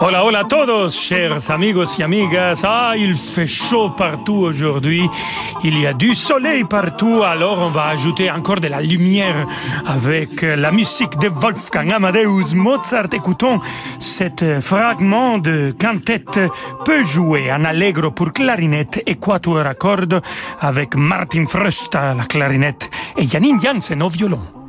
Hola, hola a todos, chers amigos y amigas. Ah, il fait chaud partout aujourd'hui. Il y a du soleil partout, alors on va ajouter encore de la lumière avec la musique de Wolfgang Amadeus Mozart. Écoutons cet fragment de quintette peu joué en allegro pour clarinette et quatuor à cordes avec Martin Fröst à la clarinette et Janine Jansen au violon.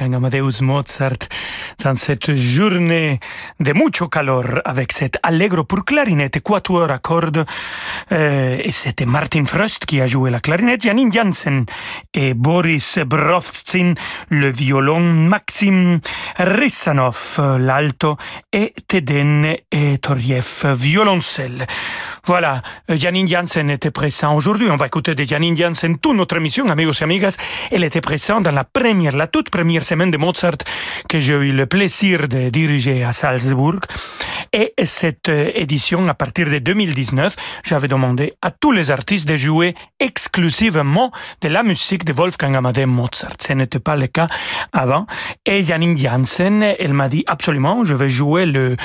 Wolfgang Amadeus Mozart dans cette journée de mucho calor avec cet allegro pour clarinette et quatuor à cordes. Euh, et c'était Martin Frost qui a joué la clarinette, Janine Janssen et Boris Brovtsin le violon, Maxim Rissanov l'alto et Teden et violoncelle. Voilà, Janine Janssen était présent aujourd'hui. On va écouter de Janine Janssen toute notre émission, amigos et amigas. Elle était présente dans la première, la toute première semaine de Mozart que j'ai eu le plaisir de diriger à Salzbourg. Et cette édition, à partir de 2019, j'avais demandé à tous les artistes de jouer exclusivement de la musique de Wolfgang Amadeus Mozart. Ce n'était pas le cas avant. Et Janine Janssen, elle m'a dit absolument, je vais jouer le,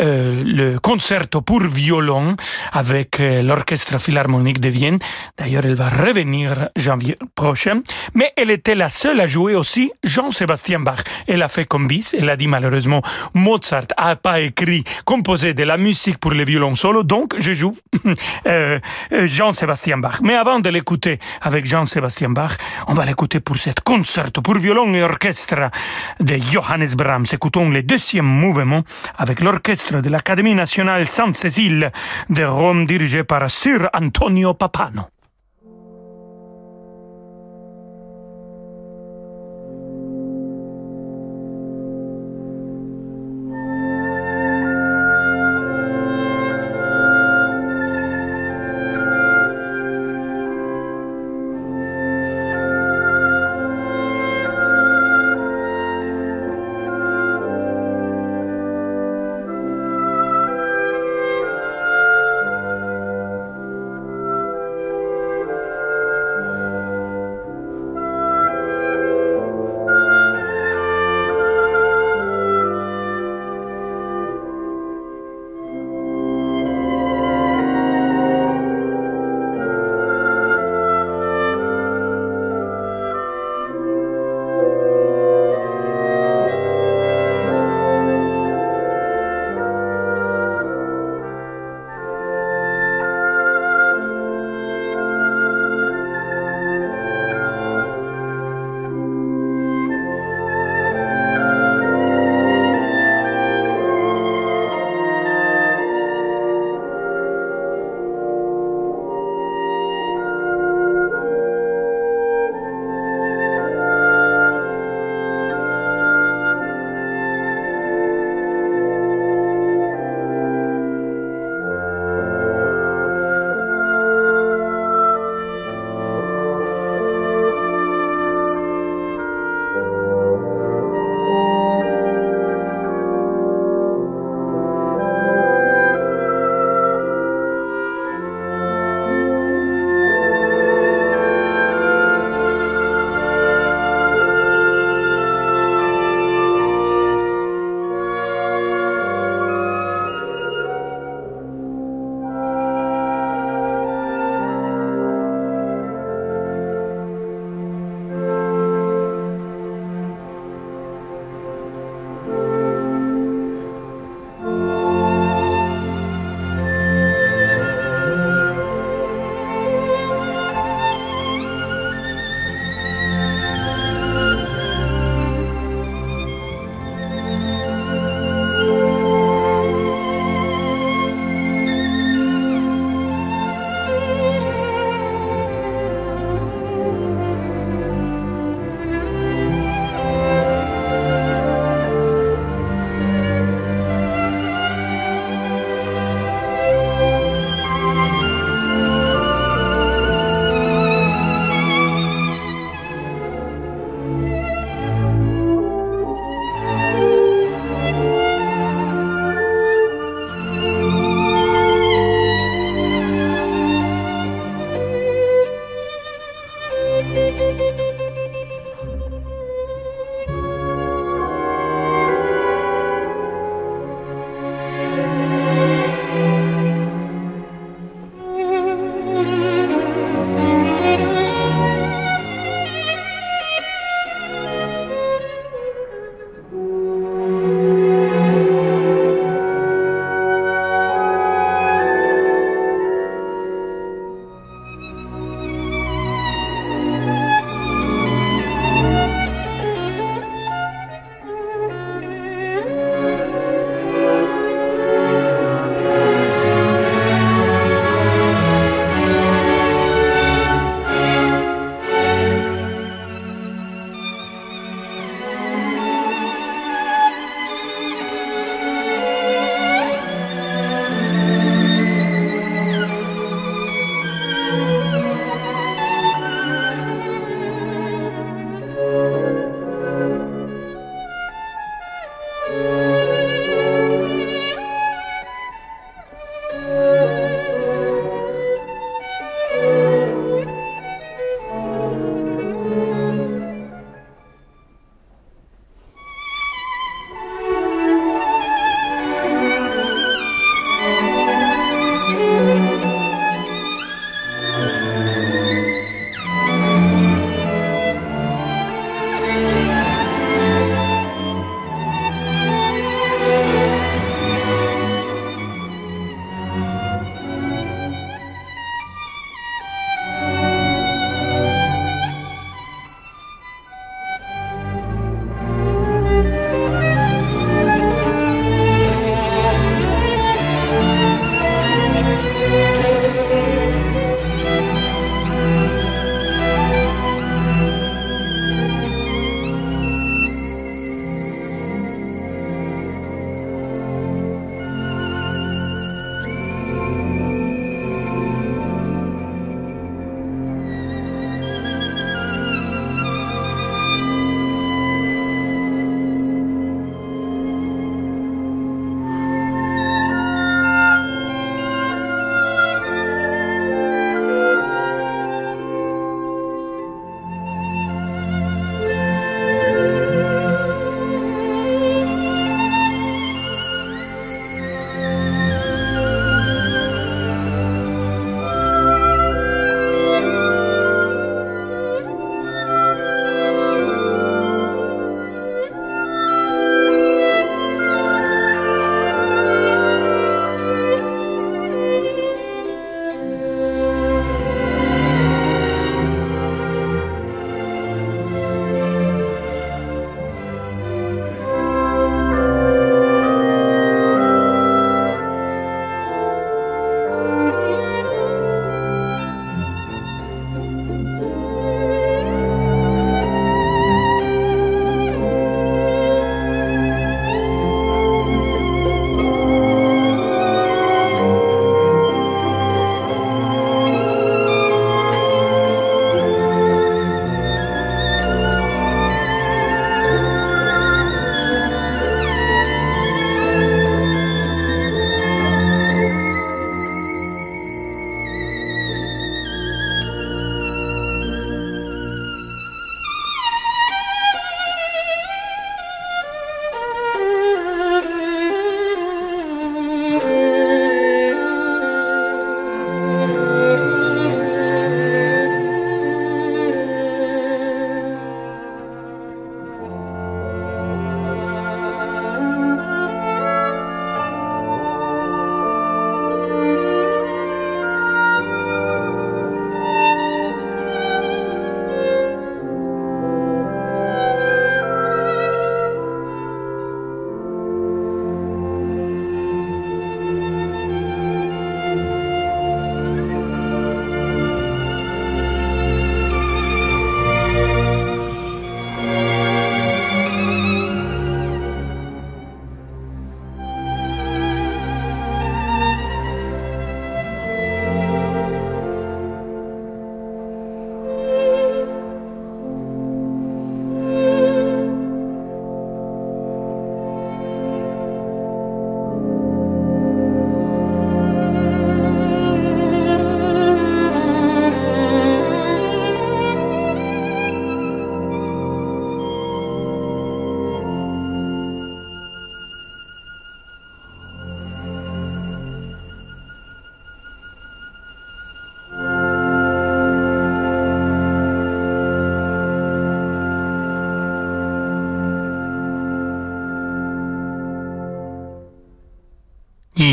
euh, le concerto pour violon avec euh, l'Orchestre Philharmonique de Vienne. D'ailleurs, elle va revenir janvier prochain. Mais elle était la seule à jouer aussi Jean-Sébastien Bach. Elle a fait comme bis. Elle a dit malheureusement, Mozart a pas écrit, composé de la musique pour les violons solo, donc je joue euh, Jean-Sébastien Bach. Mais avant de l'écouter avec Jean-Sébastien Bach, on va l'écouter pour cette concerto pour violon et orchestre de Johannes Brahms. Écoutons le deuxième mouvement avec l'orchestre de l'Académie nationale Sainte-Cécile de Rome dirigé par Sir Antonio Papano.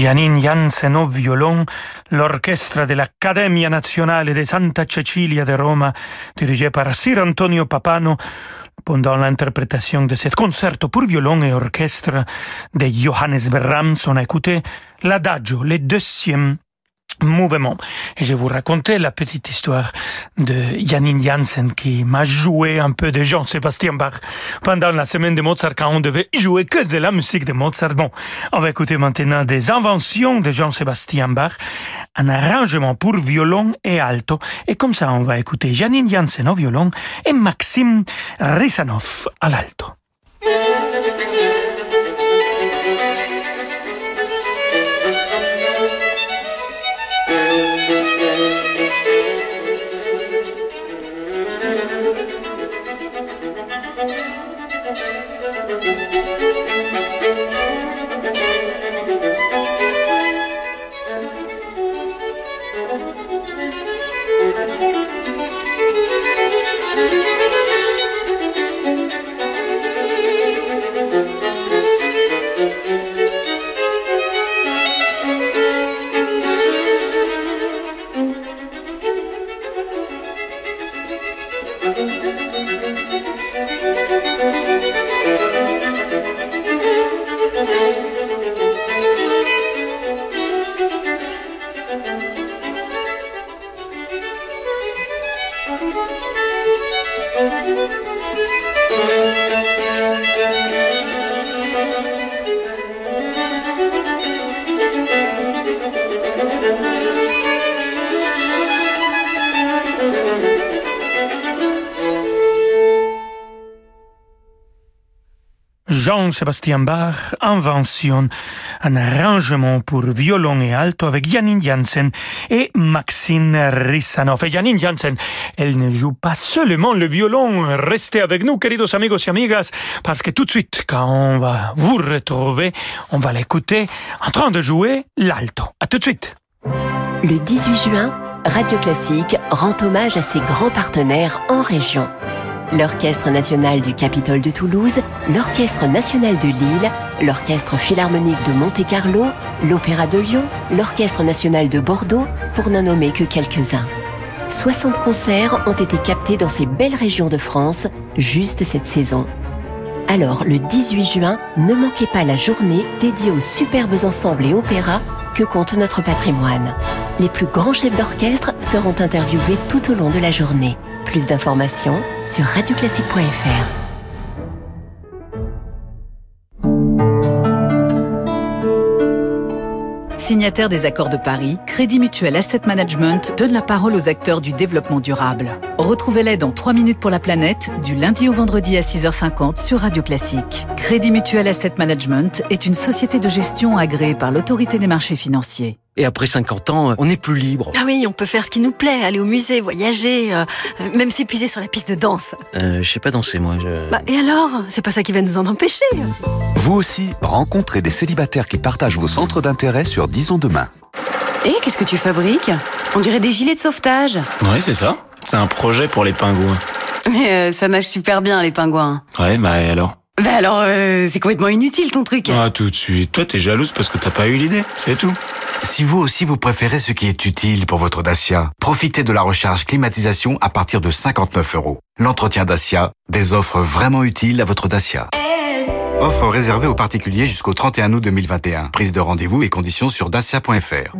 Janine Jansen au violon, l'orchestre de l'Accademia Nazionale de Santa Cecilia de Roma, dirigé par Sir Antonio Papano, pendant l'interprétation de ce concerto pour violon et orchestre de Johannes Brahms, on a écouté l'adagio, le deuxième mouvement. Et je vais vous raconter la petite histoire de Janine Janssen qui m'a joué un peu de Jean-Sébastien Bach pendant la semaine de Mozart quand on devait jouer que de la musique de Mozart. Bon, on va écouter maintenant des inventions de Jean-Sébastien Bach, un arrangement pour violon et alto. Et comme ça, on va écouter Janine Janssen au violon et Maxime Risanov à l'alto. Jean-Sébastien Bach inventionne un arrangement pour violon et alto avec Janine Janssen et Maxine Rissanov. Et Janine Janssen, elle ne joue pas seulement le violon. Restez avec nous, queridos amigos et amigas, parce que tout de suite, quand on va vous retrouver, on va l'écouter en train de jouer l'alto. À tout de suite. Le 18 juin, Radio Classique rend hommage à ses grands partenaires en région l'Orchestre national du Capitole de Toulouse, l'Orchestre national de Lille, l'Orchestre philharmonique de Monte-Carlo, l'Opéra de Lyon, l'Orchestre national de Bordeaux, pour n'en nommer que quelques-uns. 60 concerts ont été captés dans ces belles régions de France juste cette saison. Alors, le 18 juin, ne manquez pas la journée dédiée aux superbes ensembles et opéras que compte notre patrimoine. Les plus grands chefs d'orchestre seront interviewés tout au long de la journée. Plus d'informations sur radioclassique.fr. Signataire des accords de Paris, Crédit Mutuel Asset Management donne la parole aux acteurs du développement durable. Retrouvez-les dans 3 minutes pour la planète, du lundi au vendredi à 6h50 sur Radio Classique. Crédit Mutuel Asset Management est une société de gestion agréée par l'autorité des marchés financiers. Et après 50 ans, on est plus libre. Ah oui, on peut faire ce qui nous plaît, aller au musée, voyager, euh, même s'épuiser sur la piste de danse. Euh, je sais pas danser, moi. Je... Bah, et alors? C'est pas ça qui va nous en empêcher. Vous aussi, rencontrez des célibataires qui partagent vos centres d'intérêt sur Disons Demain. Et qu'est-ce que tu fabriques? On dirait des gilets de sauvetage. Oui, c'est ça. C'est un projet pour les pingouins. Mais euh, ça nage super bien, les pingouins. Ouais, bah alors? Bah alors, euh, c'est complètement inutile ton truc. Ah, tout de suite. Toi, t'es jalouse parce que t'as pas eu l'idée, c'est tout. Si vous aussi vous préférez ce qui est utile pour votre Dacia, profitez de la recharge climatisation à partir de 59 euros. L'entretien Dacia, des offres vraiment utiles à votre Dacia. Offre réservée aux particuliers jusqu'au 31 août 2021. Prise de rendez-vous et conditions sur dacia.fr.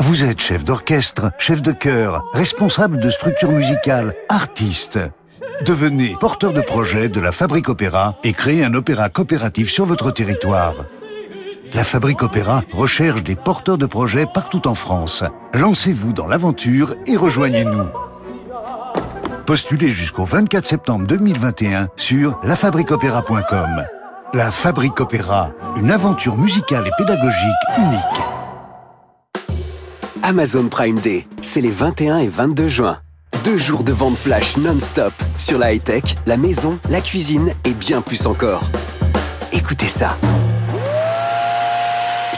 Vous êtes chef d'orchestre, chef de chœur, responsable de structure musicale, artiste. Devenez porteur de projet de la Fabrique Opéra et créez un opéra coopératif sur votre territoire. La Fabrique Opéra recherche des porteurs de projets partout en France. Lancez-vous dans l'aventure et rejoignez-nous. Postulez jusqu'au 24 septembre 2021 sur lafabriqueopéra.com. La Fabrique Opéra, une aventure musicale et pédagogique unique. Amazon Prime Day, c'est les 21 et 22 juin. Deux jours de vente flash non-stop sur la high-tech, la maison, la cuisine et bien plus encore. Écoutez ça.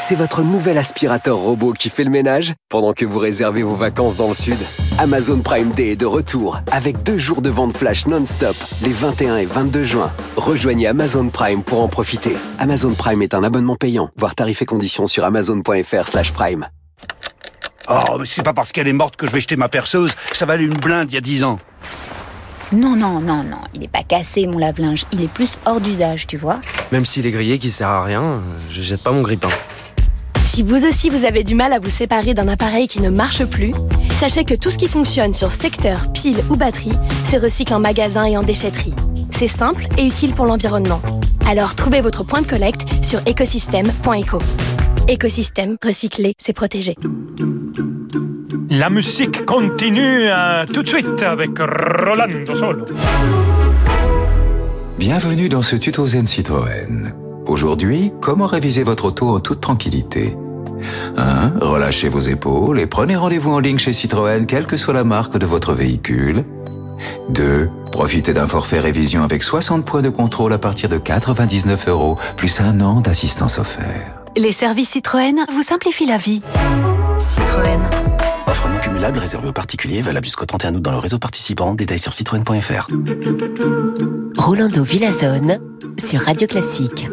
C'est votre nouvel aspirateur robot qui fait le ménage pendant que vous réservez vos vacances dans le sud. Amazon Prime Day est de retour avec deux jours de vente flash non-stop les 21 et 22 juin. Rejoignez Amazon Prime pour en profiter. Amazon Prime est un abonnement payant. Voir tarifs et conditions sur amazon.fr/prime. Oh, mais c'est pas parce qu'elle est morte que je vais jeter ma perceuse. Ça valait une blinde il y a 10 ans. Non, non, non, non, il n'est pas cassé mon lave-linge, il est plus hors d'usage, tu vois. Même s'il est grillé qui sert à rien, je jette pas mon grippin. Si vous aussi vous avez du mal à vous séparer d'un appareil qui ne marche plus, sachez que tout ce qui fonctionne sur secteur, pile ou batterie se recycle en magasin et en déchetterie. C'est simple et utile pour l'environnement. Alors trouvez votre point de collecte sur écosystème.eco. Écosystème, recycler, c'est protéger. La musique continue euh, tout de suite avec Rolando Solo. Bienvenue dans ce tuto Zen Citroën. Aujourd'hui, comment réviser votre auto en toute tranquillité 1. Relâchez vos épaules et prenez rendez-vous en ligne chez Citroën, quelle que soit la marque de votre véhicule. 2. Profitez d'un forfait révision avec 60 points de contrôle à partir de 99 euros, plus un an d'assistance offert. Les services Citroën vous simplifient la vie. Citroën. Réservée aux particuliers, valable jusqu'au 31 août dans le réseau participant. Détails sur citroën.fr. Rolando Villazone sur Radio Classique.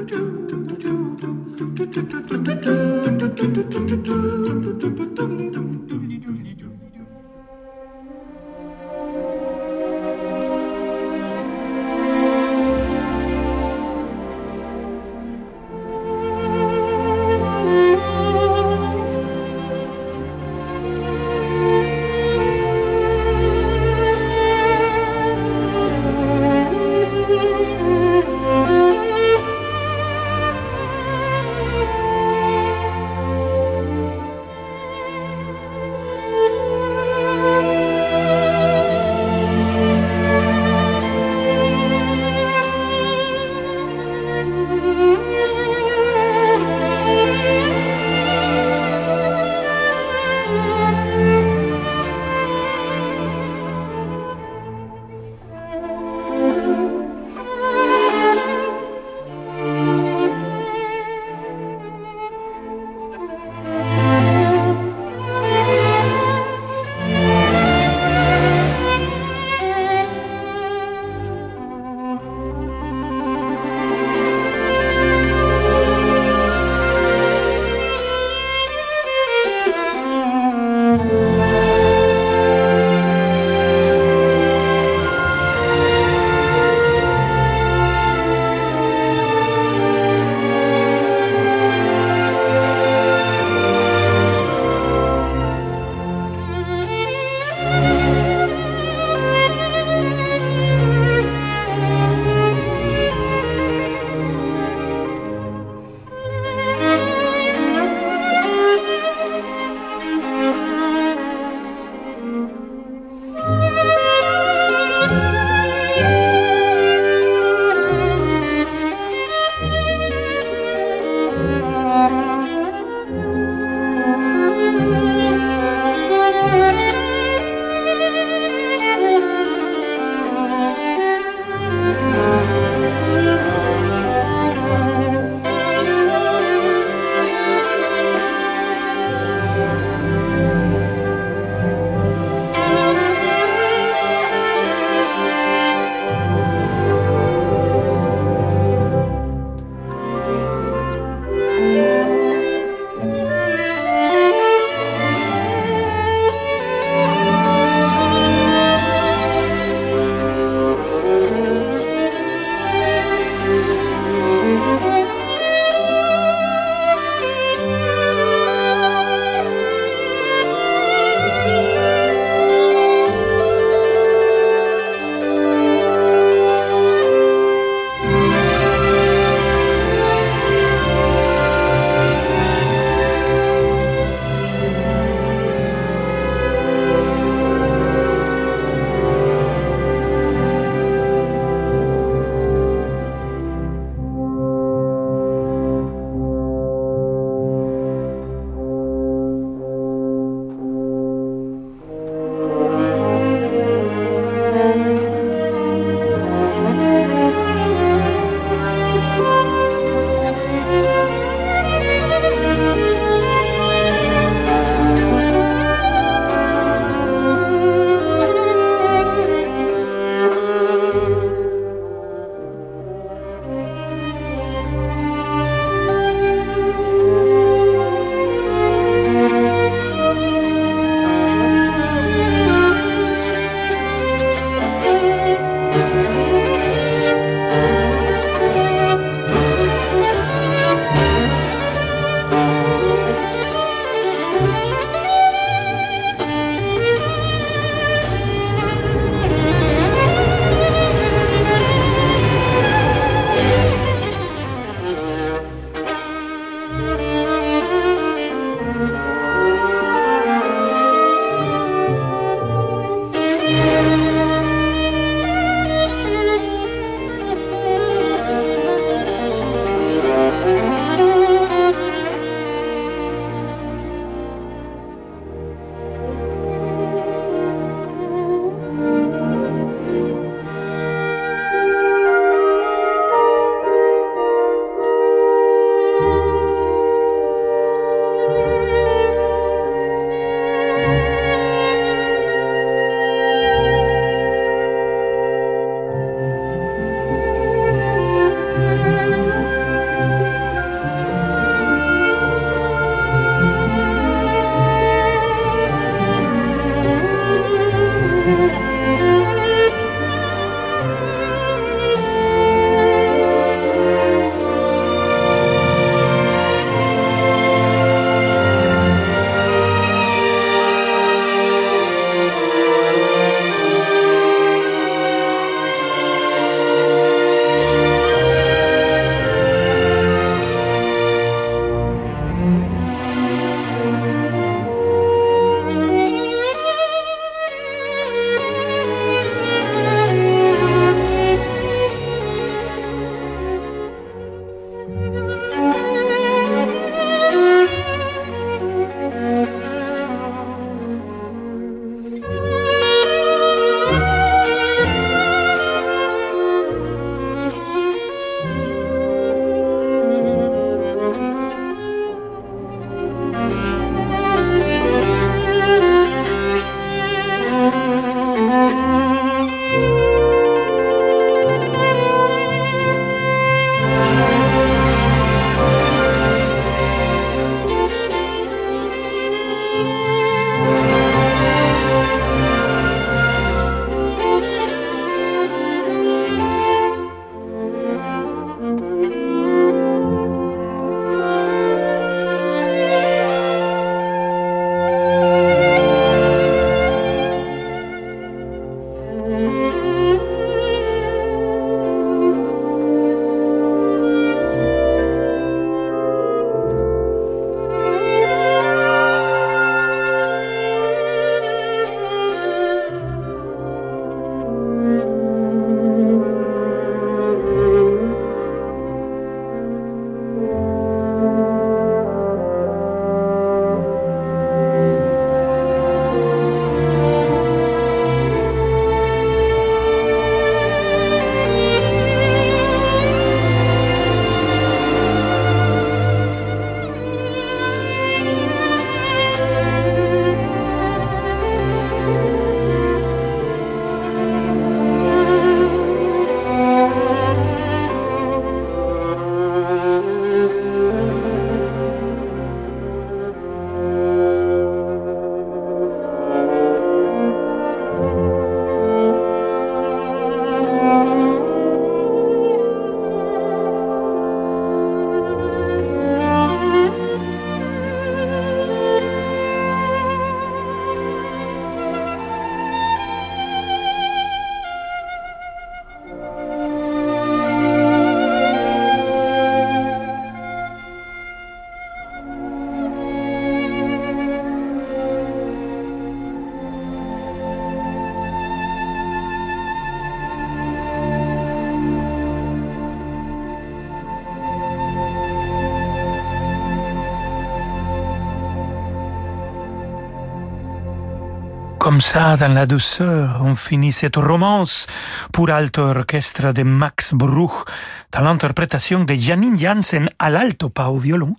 Comme ça, dans la douceur, on finit cette romance pour alto orchestre de Max Bruch, dans l'interprétation de Janine Janssen à l'alto, pas au violon,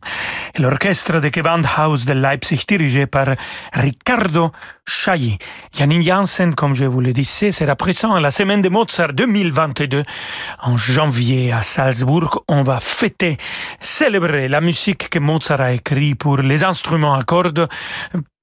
et l'orchestre de Gewandhaus de Leipzig dirigé par Riccardo Chailly. Janine Janssen, comme je vous le disais, sera présent à la semaine de Mozart 2022. En janvier à Salzbourg, on va fêter, célébrer la musique que Mozart a écrite pour les instruments à cordes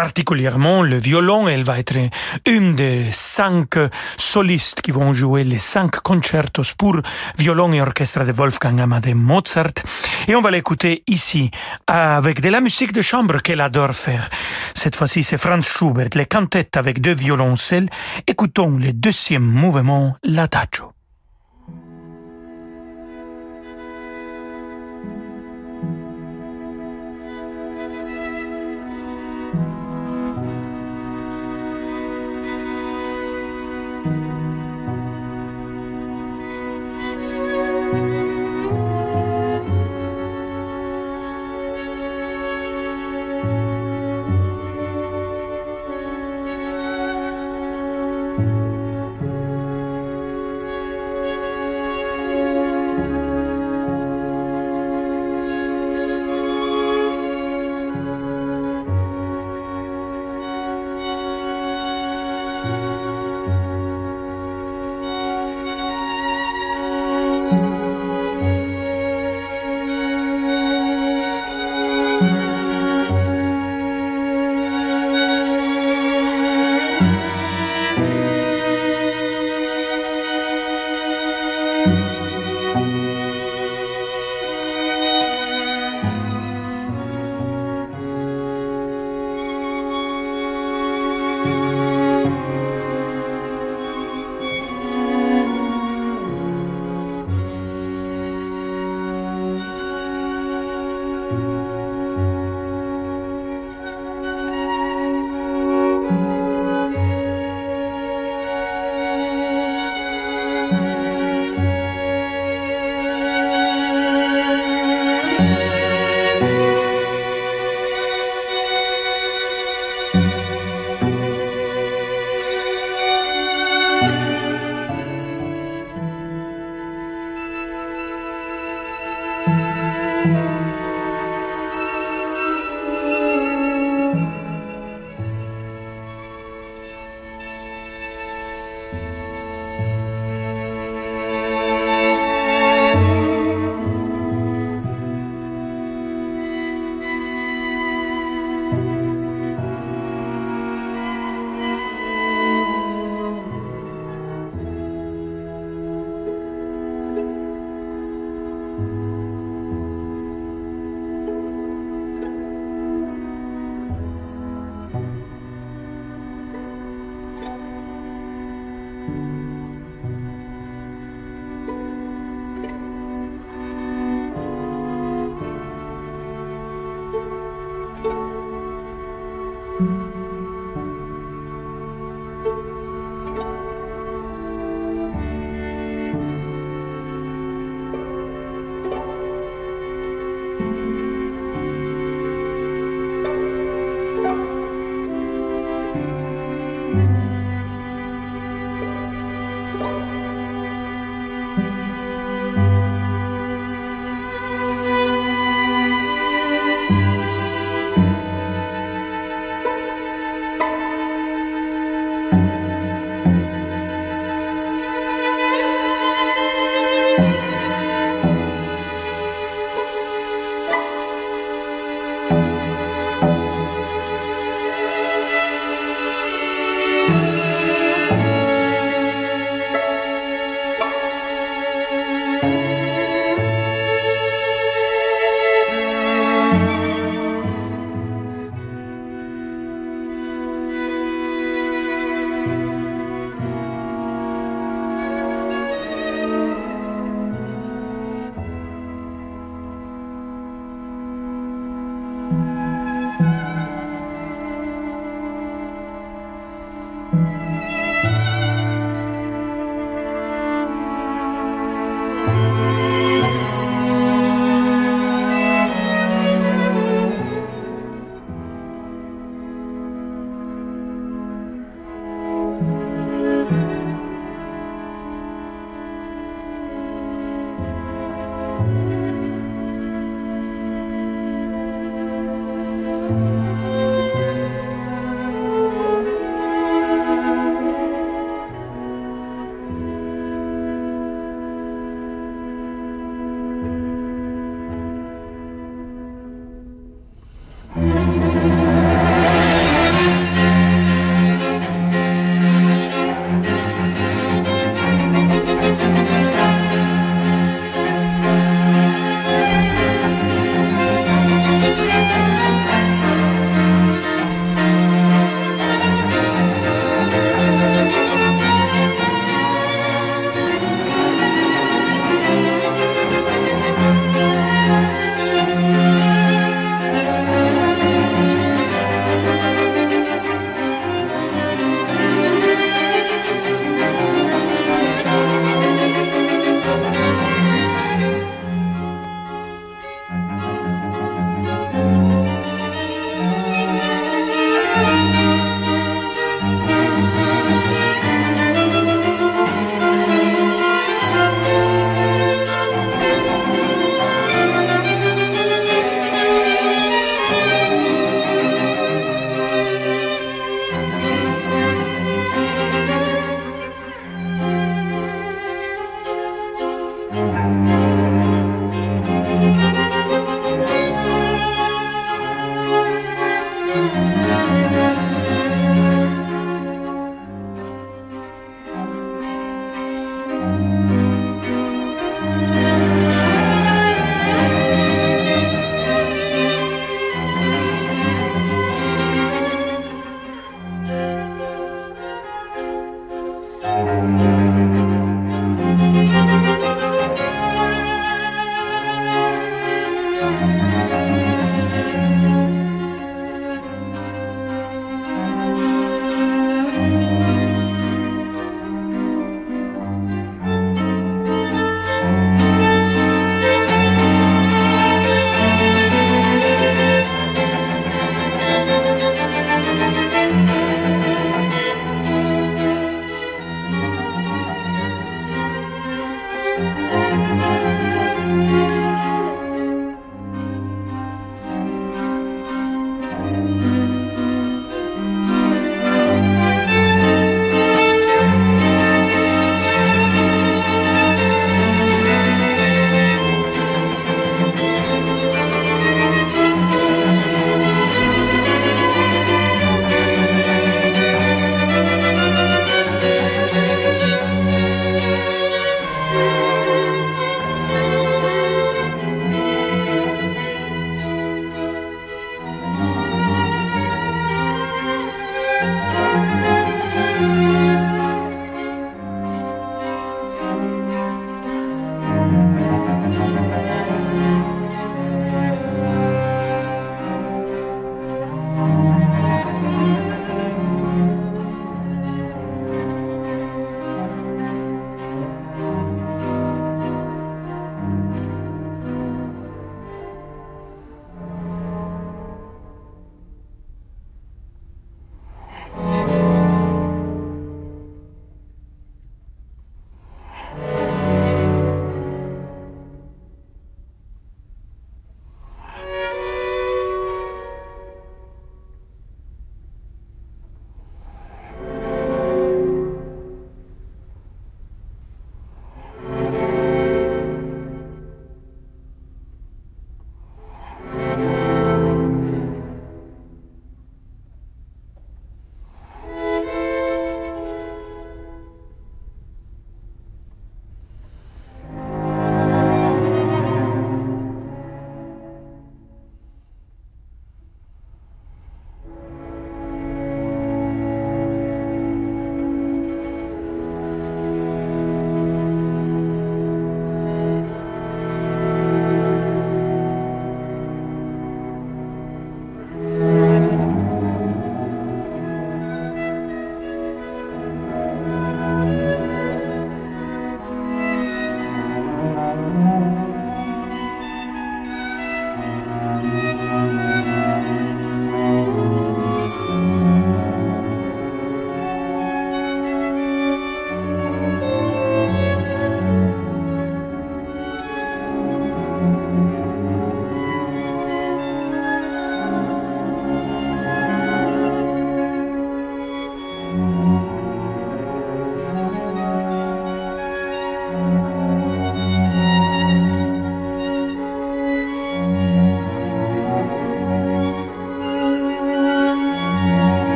particulièrement le violon. Elle va être une des cinq solistes qui vont jouer les cinq concertos pour violon et orchestre de Wolfgang Amadeus Mozart. Et on va l'écouter ici avec de la musique de chambre qu'elle adore faire. Cette fois-ci, c'est Franz Schubert, les cantettes avec deux violoncelles. Écoutons le deuxième mouvement, l'adagio.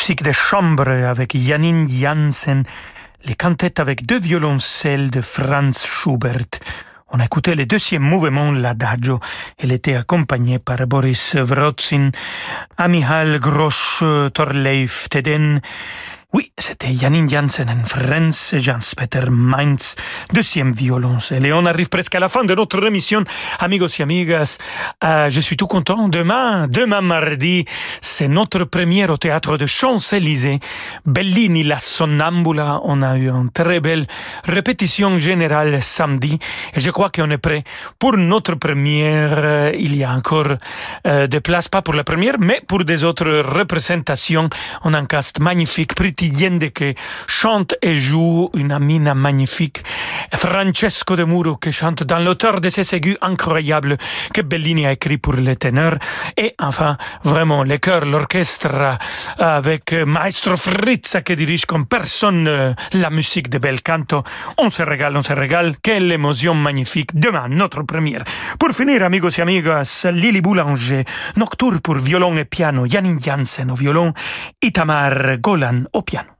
Musique de chambre avec Janine Janssen, les cantates avec deux violoncelles de Franz Schubert. On a écouté le deuxième mouvement, l'adagio. Elle était accompagnée par Boris Vrotzin, Amihal Grosch, Torleif Teden, oui, c'était Janine Janssen en France, Jans-Peter Mainz, deuxième violoncelle. Et on arrive presque à la fin de notre émission. Amigos et amigas, euh, je suis tout content. Demain, demain mardi, c'est notre première au théâtre de Champs-Élysées. Bellini, la Sonnambula. On a eu une très belle répétition générale samedi. Et je crois qu'on est prêt pour notre première. Euh, il y a encore euh, des places, pas pour la première, mais pour des autres représentations. On a un cast magnifique, Yende qui chante et joue une amina magnifique. Francesco de Muro qui chante dans l'auteur de ces aigus incroyables que Bellini a écrit pour les ténors. Et enfin, vraiment, le chœur, l'orchestre avec Maestro Fritza qui dirige comme personne la musique de Bel Canto. On se régale, on se régale. Quelle émotion magnifique. Demain, notre première. Pour finir, amigos et amigas, Lily Boulanger, Nocturne pour violon et piano, Janine Janssen au violon, Itamar Golan au piano. piano.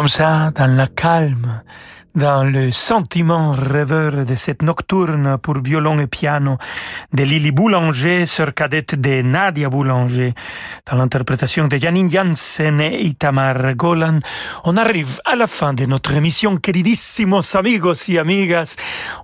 Comme ça, dans la calme, dans le sentiment rêveur de cette nocturne pour violon et piano de Lily Boulanger, sœur cadette de Nadia Boulanger, dans l'interprétation de Janine Janssen et Itamar Golan, on arrive à la fin de notre émission, queridissimos amigos y amigas.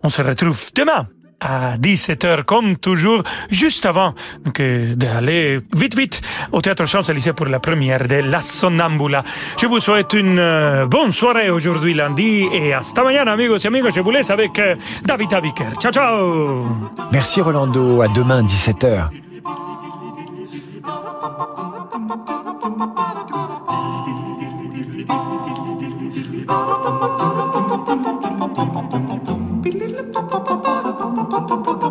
On se retrouve demain à 17h comme toujours, juste avant que d'aller vite vite au Théâtre Champs-Élysées pour la première de La Sonnambula. Je vous souhaite une euh, bonne soirée aujourd'hui lundi et hasta mañana amigos et amigos. Je vous laisse avec euh, David Aviker. Ciao ciao Merci Rolando, à demain 17h. Thank you. pop, pop.